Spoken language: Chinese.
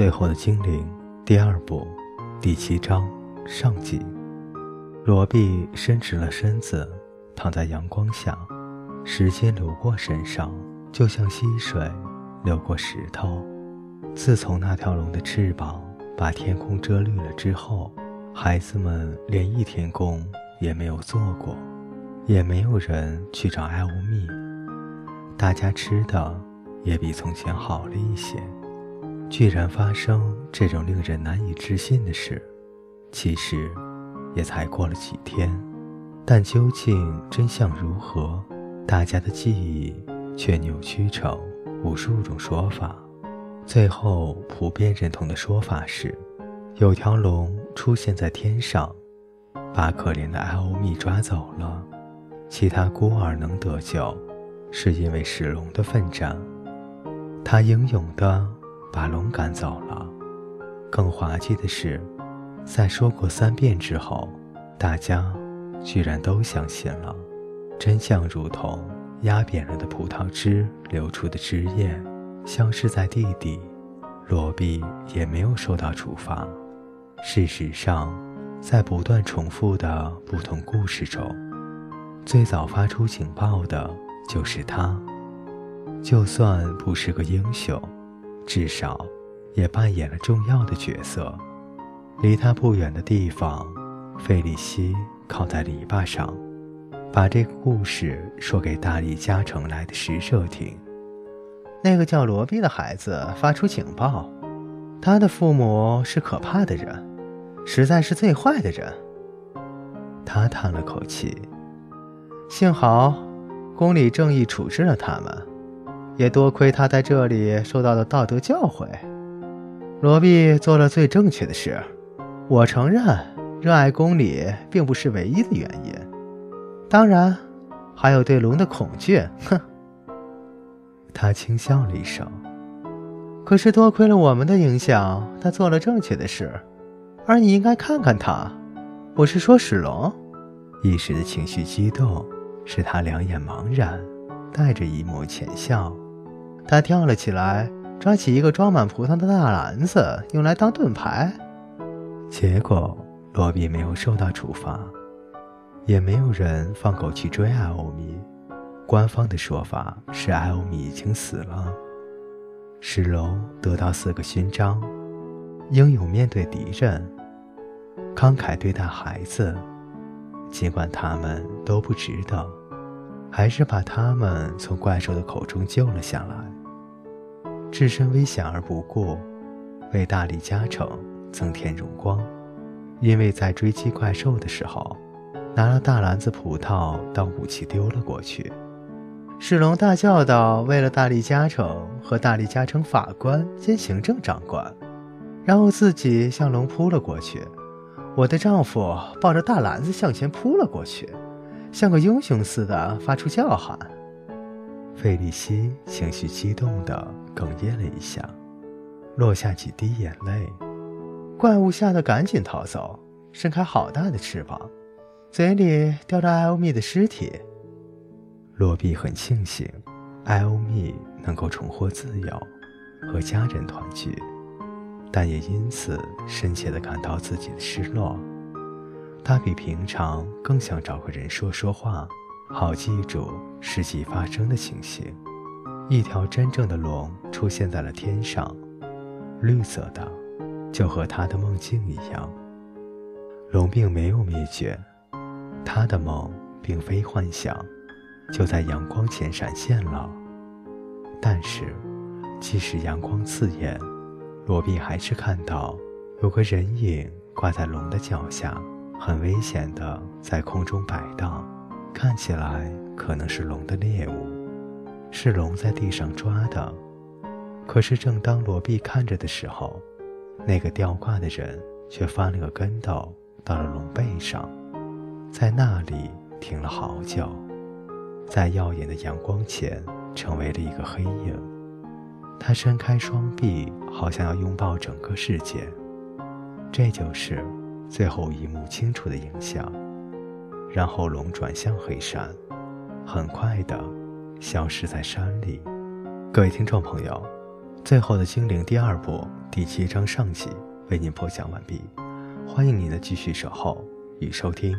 最后的精灵第二部第七章上集。罗碧伸直了身子，躺在阳光下，时间流过身上，就像溪水流过石头。自从那条龙的翅膀把天空遮绿了之后，孩子们连一天工也没有做过，也没有人去找艾欧蜜。大家吃的也比从前好了一些。居然发生这种令人难以置信的事，其实也才过了几天，但究竟真相如何，大家的记忆却扭曲成无数种说法。最后普遍认同的说法是，有条龙出现在天上，把可怜的艾欧密抓走了，其他孤儿能得救，是因为是龙的奋战，他英勇的。把龙赶走了。更滑稽的是，在说过三遍之后，大家居然都相信了。真相如同压扁了的葡萄汁流出的汁液，消失在地底。罗比也没有受到处罚。事实上，在不断重复的不同故事中，最早发出警报的就是他。就算不是个英雄。至少，也扮演了重要的角色。离他不远的地方，费利西靠在篱笆上，把这个故事说给大力加城来的使者听。那个叫罗宾的孩子发出警报，他的父母是可怕的人，实在是最坏的人。他叹了口气，幸好宫里正义处置了他们。也多亏他在这里受到了道德教诲，罗毕做了最正确的事。我承认，热爱公理并不是唯一的原因，当然，还有对龙的恐惧。哼，他轻笑了一声。可是多亏了我们的影响，他做了正确的事。而你应该看看他，我是说史龙。一时的情绪激动，使他两眼茫然，带着一抹浅笑。他跳了起来，抓起一个装满葡萄的大篮子，用来当盾牌。结果，罗比没有受到处罚，也没有人放狗去追艾欧米。官方的说法是艾欧米已经死了。史龙得到四个勋章：英勇面对敌人，慷慨对待孩子，尽管他们都不值得，还是把他们从怪兽的口中救了下来。置身危险而不顾，为大力加成增添荣光。因为在追击怪兽的时候，拿了大篮子葡萄当武器丢了过去。史龙大叫道：“为了大力加成和大力加成法官兼行政长官。”然后自己向龙扑了过去。我的丈夫抱着大篮子向前扑了过去，像个英雄似的发出叫喊。费利西情绪激动地哽咽了一下，落下几滴眼泪。怪物吓得赶紧逃走，伸开好大的翅膀，嘴里叼着艾欧蜜的尸体。罗比很庆幸，艾欧蜜能够重获自由，和家人团聚，但也因此深切地感到自己的失落。他比平常更想找个人说说话。好记住实际发生的情形。一条真正的龙出现在了天上，绿色的，就和他的梦境一样。龙并没有灭绝，他的梦并非幻想，就在阳光前闪现了。但是，即使阳光刺眼，罗宾还是看到有个人影挂在龙的脚下，很危险的在空中摆荡。看起来可能是龙的猎物，是龙在地上抓的。可是正当罗毕看着的时候，那个吊挂的人却翻了个跟斗，到了龙背上，在那里停了好久，在耀眼的阳光前成为了一个黑影。他伸开双臂，好像要拥抱整个世界。这就是最后一幕清楚的影像。然后龙转向黑山，很快的消失在山里。各位听众朋友，最后的精灵第二部第七章上集为您播讲完毕，欢迎您的继续守候与收听。